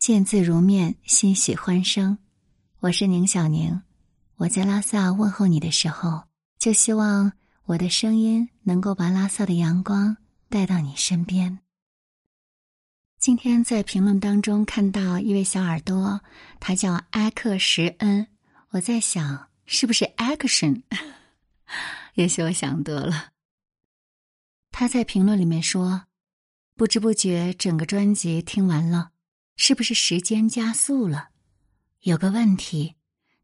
见字如面，欣喜欢声。我是宁小宁，我在拉萨问候你的时候，就希望我的声音能够把拉萨的阳光带到你身边。今天在评论当中看到一位小耳朵，他叫埃克什恩，我在想是不是 action？也许我想多了。他在评论里面说：“不知不觉整个专辑听完了。”是不是时间加速了？有个问题，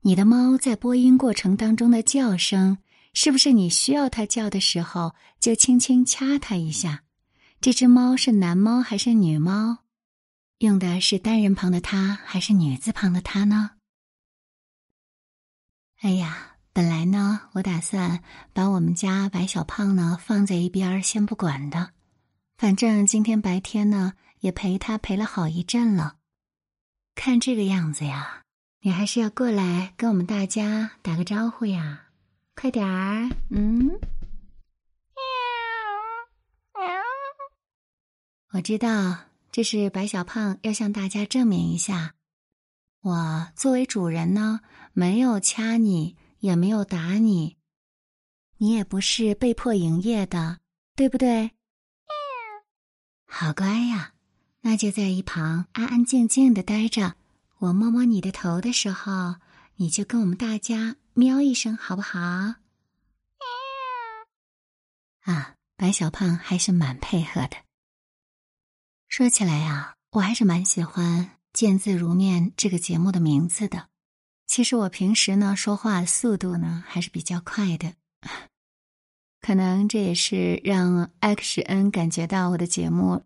你的猫在播音过程当中的叫声，是不是你需要它叫的时候就轻轻掐它一下？这只猫是男猫还是女猫？用的是单人旁的它还是女字旁的它呢？哎呀，本来呢，我打算把我们家白小胖呢放在一边先不管的，反正今天白天呢。也陪他陪了好一阵了，看这个样子呀，你还是要过来跟我们大家打个招呼呀，快点儿，嗯，我知道这是白小胖要向大家证明一下，我作为主人呢，没有掐你，也没有打你，你也不是被迫营业的，对不对？好乖呀。那就在一旁安安静静的待着，我摸摸你的头的时候，你就跟我们大家喵一声，好不好？啊，白小胖还是蛮配合的。说起来呀，我还是蛮喜欢《见字如面》这个节目的名字的。其实我平时呢说话速度呢还是比较快的，可能这也是让 X 恩感觉到我的节目。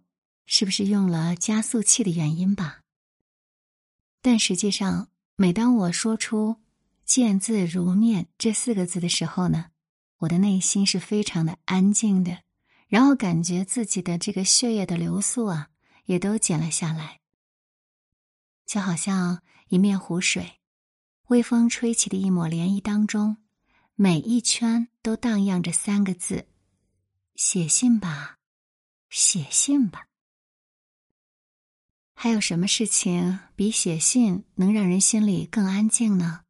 是不是用了加速器的原因吧？但实际上，每当我说出“见字如面”这四个字的时候呢，我的内心是非常的安静的，然后感觉自己的这个血液的流速啊，也都减了下来，就好像一面湖水，微风吹起的一抹涟漪当中，每一圈都荡漾着三个字：“写信吧，写信吧。”还有什么事情比写信能让人心里更安静呢？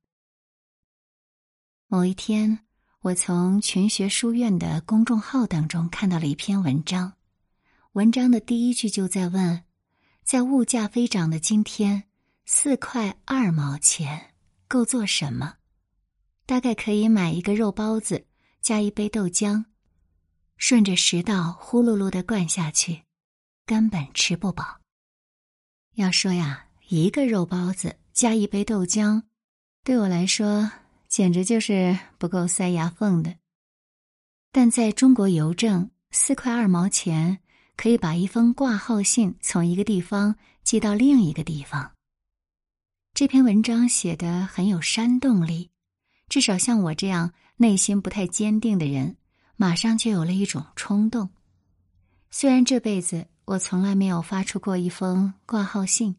某一天，我从群学书院的公众号当中看到了一篇文章，文章的第一句就在问：在物价飞涨的今天，四块二毛钱够做什么？大概可以买一个肉包子，加一杯豆浆，顺着食道呼噜噜的灌下去，根本吃不饱。要说呀，一个肉包子加一杯豆浆，对我来说简直就是不够塞牙缝的。但在中国邮政，四块二毛钱可以把一封挂号信从一个地方寄到另一个地方。这篇文章写的很有煽动力，至少像我这样内心不太坚定的人，马上就有了一种冲动。虽然这辈子。我从来没有发出过一封挂号信，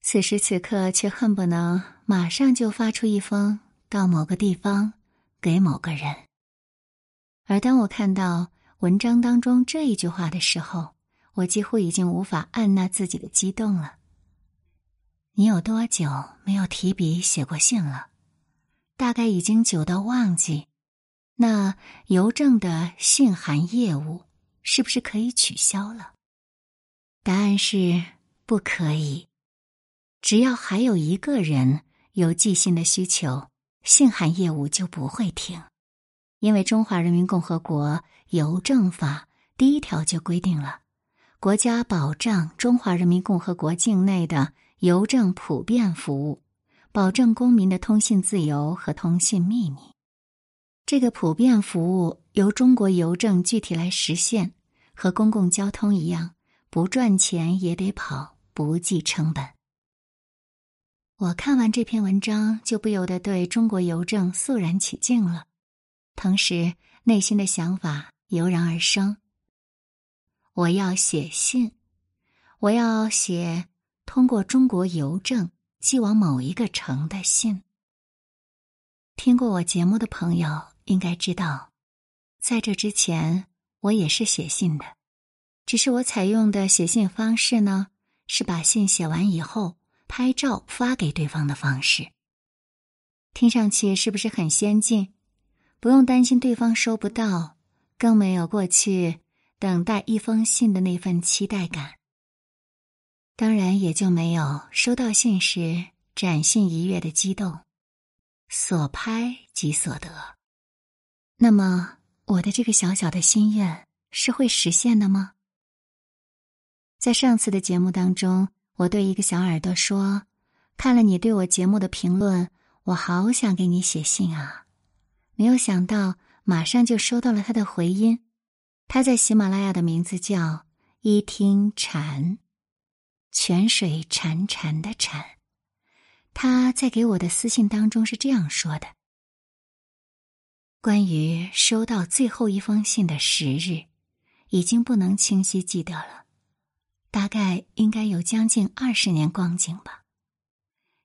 此时此刻却恨不能马上就发出一封到某个地方给某个人。而当我看到文章当中这一句话的时候，我几乎已经无法按捺自己的激动了。你有多久没有提笔写过信了？大概已经久到忘记。那邮政的信函业务是不是可以取消了？答案是不可以。只要还有一个人有寄信的需求，信函业务就不会停，因为《中华人民共和国邮政法》第一条就规定了，国家保障中华人民共和国境内的邮政普遍服务，保证公民的通信自由和通信秘密。这个普遍服务由中国邮政具体来实现，和公共交通一样。不赚钱也得跑，不计成本。我看完这篇文章，就不由得对中国邮政肃然起敬了，同时内心的想法油然而生：我要写信，我要写通过中国邮政寄往某一个城的信。听过我节目的朋友应该知道，在这之前，我也是写信的。只是我采用的写信方式呢，是把信写完以后拍照发给对方的方式。听上去是不是很先进？不用担心对方收不到，更没有过去等待一封信的那份期待感。当然，也就没有收到信时展信一跃的激动。所拍即所得。那么，我的这个小小的心愿是会实现的吗？在上次的节目当中，我对一个小耳朵说：“看了你对我节目的评论，我好想给你写信啊！”没有想到，马上就收到了他的回音。他在喜马拉雅的名字叫一听禅，泉水潺潺的潺。他在给我的私信当中是这样说的：“关于收到最后一封信的时日，已经不能清晰记得了。”大概应该有将近二十年光景吧，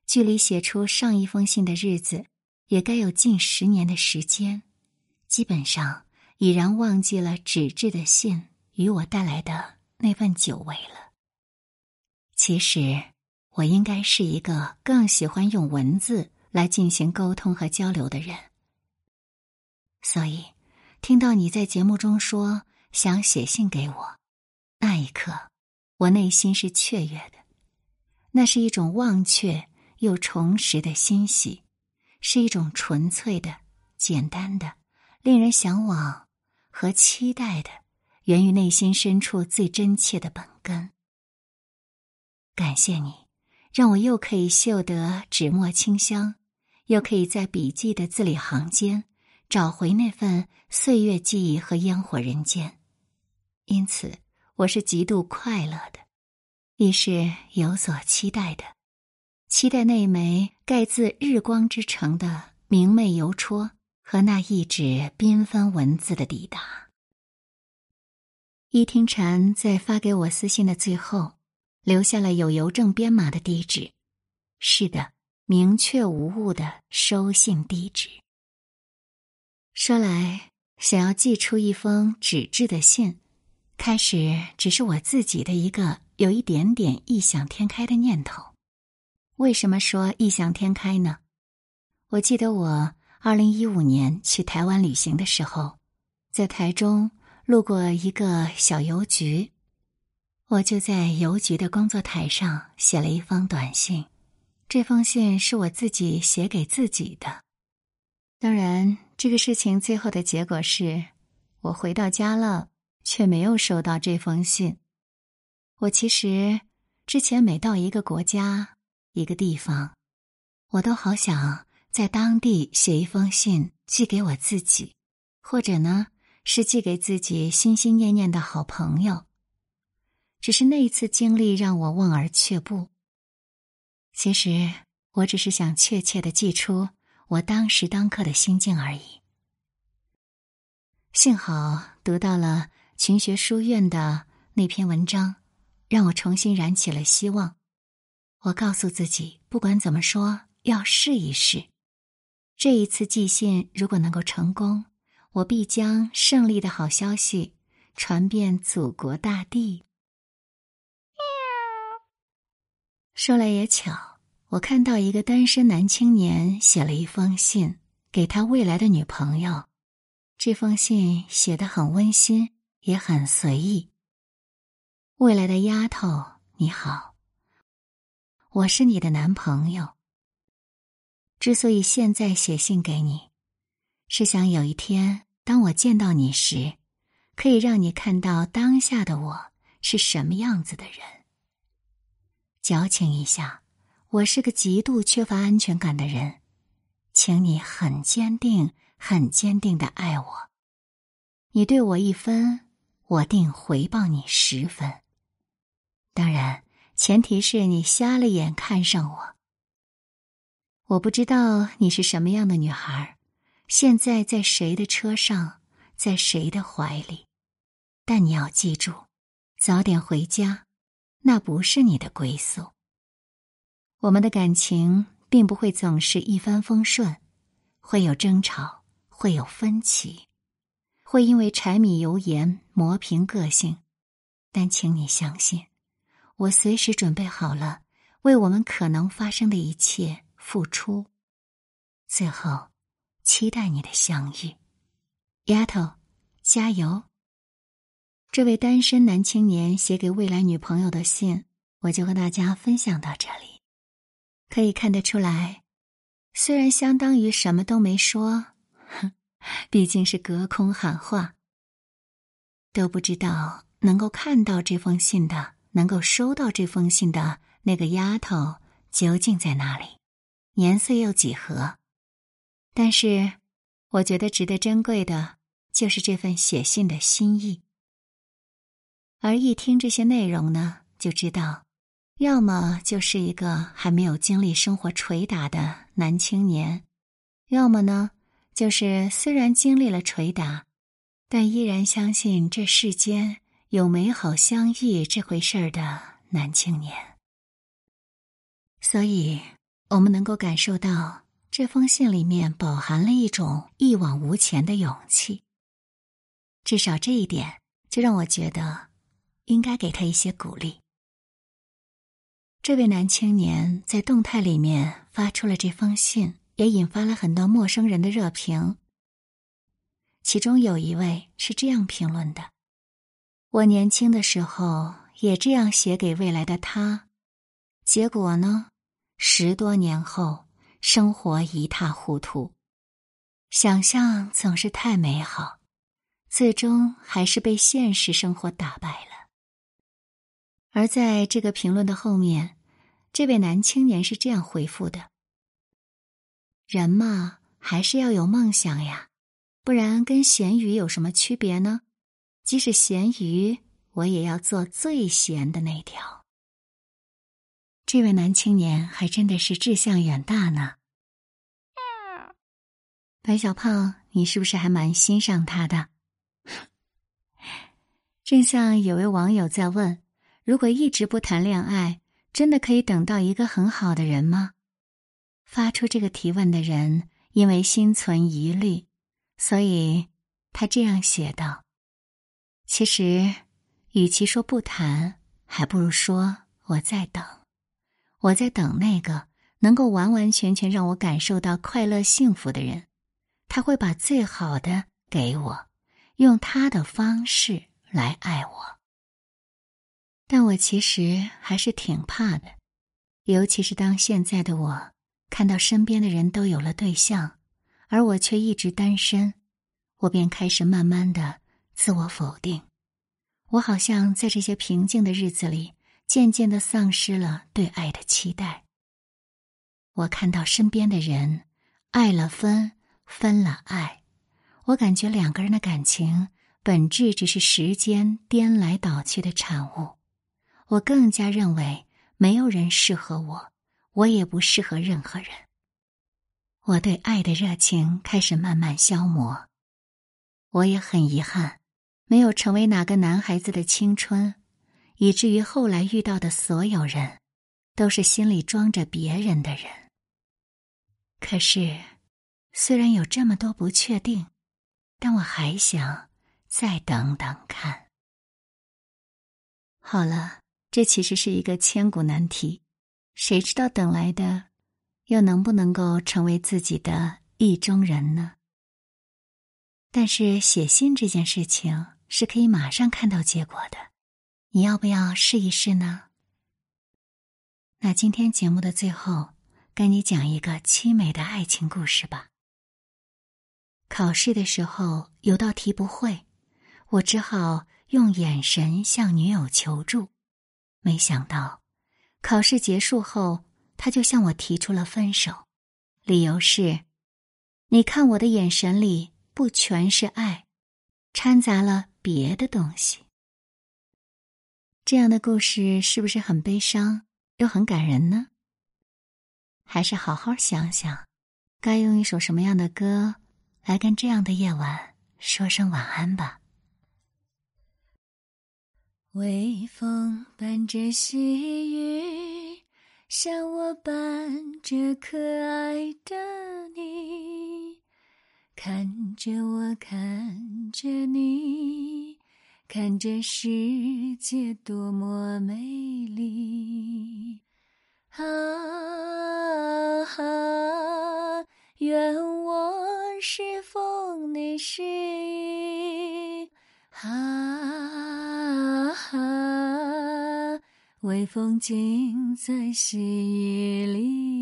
距离写出上一封信的日子，也该有近十年的时间，基本上已然忘记了纸质的信与我带来的那份久违了。其实，我应该是一个更喜欢用文字来进行沟通和交流的人，所以，听到你在节目中说想写信给我，那一刻。我内心是雀跃的，那是一种忘却又重拾的欣喜，是一种纯粹的、简单的、令人向往和期待的，源于内心深处最真切的本根。感谢你，让我又可以嗅得纸墨清香，又可以在笔记的字里行间找回那份岁月记忆和烟火人间。因此。我是极度快乐的，亦是有所期待的，期待那枚盖自日光之城的明媚邮戳和那一纸缤纷文字的抵达。伊听禅在发给我私信的最后，留下了有邮政编码的地址，是的，明确无误的收信地址。说来，想要寄出一封纸质的信。开始只是我自己的一个有一点点异想天开的念头。为什么说异想天开呢？我记得我二零一五年去台湾旅行的时候，在台中路过一个小邮局，我就在邮局的工作台上写了一封短信。这封信是我自己写给自己的。当然，这个事情最后的结果是我回到家了。却没有收到这封信。我其实之前每到一个国家、一个地方，我都好想在当地写一封信寄给我自己，或者呢是寄给自己心心念念的好朋友。只是那一次经历让我望而却步。其实我只是想确切的寄出我当时当刻的心境而已。幸好读到了。勤学书院的那篇文章，让我重新燃起了希望。我告诉自己，不管怎么说，要试一试。这一次寄信如果能够成功，我必将胜利的好消息传遍祖国大地。说来也巧，我看到一个单身男青年写了一封信给他未来的女朋友，这封信写的很温馨。也很随意。未来的丫头，你好，我是你的男朋友。之所以现在写信给你，是想有一天，当我见到你时，可以让你看到当下的我是什么样子的人。矫情一下，我是个极度缺乏安全感的人，请你很坚定、很坚定的爱我。你对我一分。我定回报你十分。当然，前提是你瞎了眼看上我。我不知道你是什么样的女孩，现在在谁的车上，在谁的怀里，但你要记住，早点回家，那不是你的归宿。我们的感情并不会总是一帆风顺，会有争吵，会有分歧。会因为柴米油盐磨平个性，但请你相信，我随时准备好了，为我们可能发生的一切付出。最后，期待你的相遇，丫头，加油！这位单身男青年写给未来女朋友的信，我就和大家分享到这里。可以看得出来，虽然相当于什么都没说，哼，毕竟是隔空喊话。都不知道能够看到这封信的，能够收到这封信的那个丫头究竟在哪里，年岁又几何？但是，我觉得值得珍贵的，就是这份写信的心意。而一听这些内容呢，就知道，要么就是一个还没有经历生活捶打的男青年，要么呢，就是虽然经历了捶打。但依然相信这世间有美好相遇这回事儿的男青年，所以我们能够感受到这封信里面饱含了一种一往无前的勇气。至少这一点就让我觉得应该给他一些鼓励。这位男青年在动态里面发出了这封信，也引发了很多陌生人的热评。其中有一位是这样评论的：“我年轻的时候也这样写给未来的他，结果呢，十多年后生活一塌糊涂。想象总是太美好，最终还是被现实生活打败了。”而在这个评论的后面，这位男青年是这样回复的：“人嘛，还是要有梦想呀。”不然跟咸鱼有什么区别呢？即使咸鱼，我也要做最咸的那条。这位男青年还真的是志向远大呢。白小胖，你是不是还蛮欣赏他的？正像有位网友在问：如果一直不谈恋爱，真的可以等到一个很好的人吗？发出这个提问的人因为心存疑虑。所以，他这样写道：“其实，与其说不谈，还不如说我在等。我在等那个能够完完全全让我感受到快乐幸福的人。他会把最好的给我，用他的方式来爱我。但我其实还是挺怕的，尤其是当现在的我看到身边的人都有了对象。”而我却一直单身，我便开始慢慢的自我否定。我好像在这些平静的日子里，渐渐的丧失了对爱的期待。我看到身边的人，爱了分，分了爱，我感觉两个人的感情本质只是时间颠来倒去的产物。我更加认为没有人适合我，我也不适合任何人。我对爱的热情开始慢慢消磨，我也很遗憾，没有成为哪个男孩子的青春，以至于后来遇到的所有人，都是心里装着别人的人。可是，虽然有这么多不确定，但我还想再等等看。好了，这其实是一个千古难题，谁知道等来的？又能不能够成为自己的意中人呢？但是写信这件事情是可以马上看到结果的，你要不要试一试呢？那今天节目的最后，跟你讲一个凄美的爱情故事吧。考试的时候有道题不会，我只好用眼神向女友求助，没想到考试结束后。他就向我提出了分手，理由是：你看我的眼神里不全是爱，掺杂了别的东西。这样的故事是不是很悲伤又很感人呢？还是好好想想，该用一首什么样的歌来跟这样的夜晚说声晚安吧。微风伴着细雨。像我伴着可爱的你，看着我，看着你，看这世界多么美丽。啊哈，愿我是风你是雨。啊微风尽在细雨里。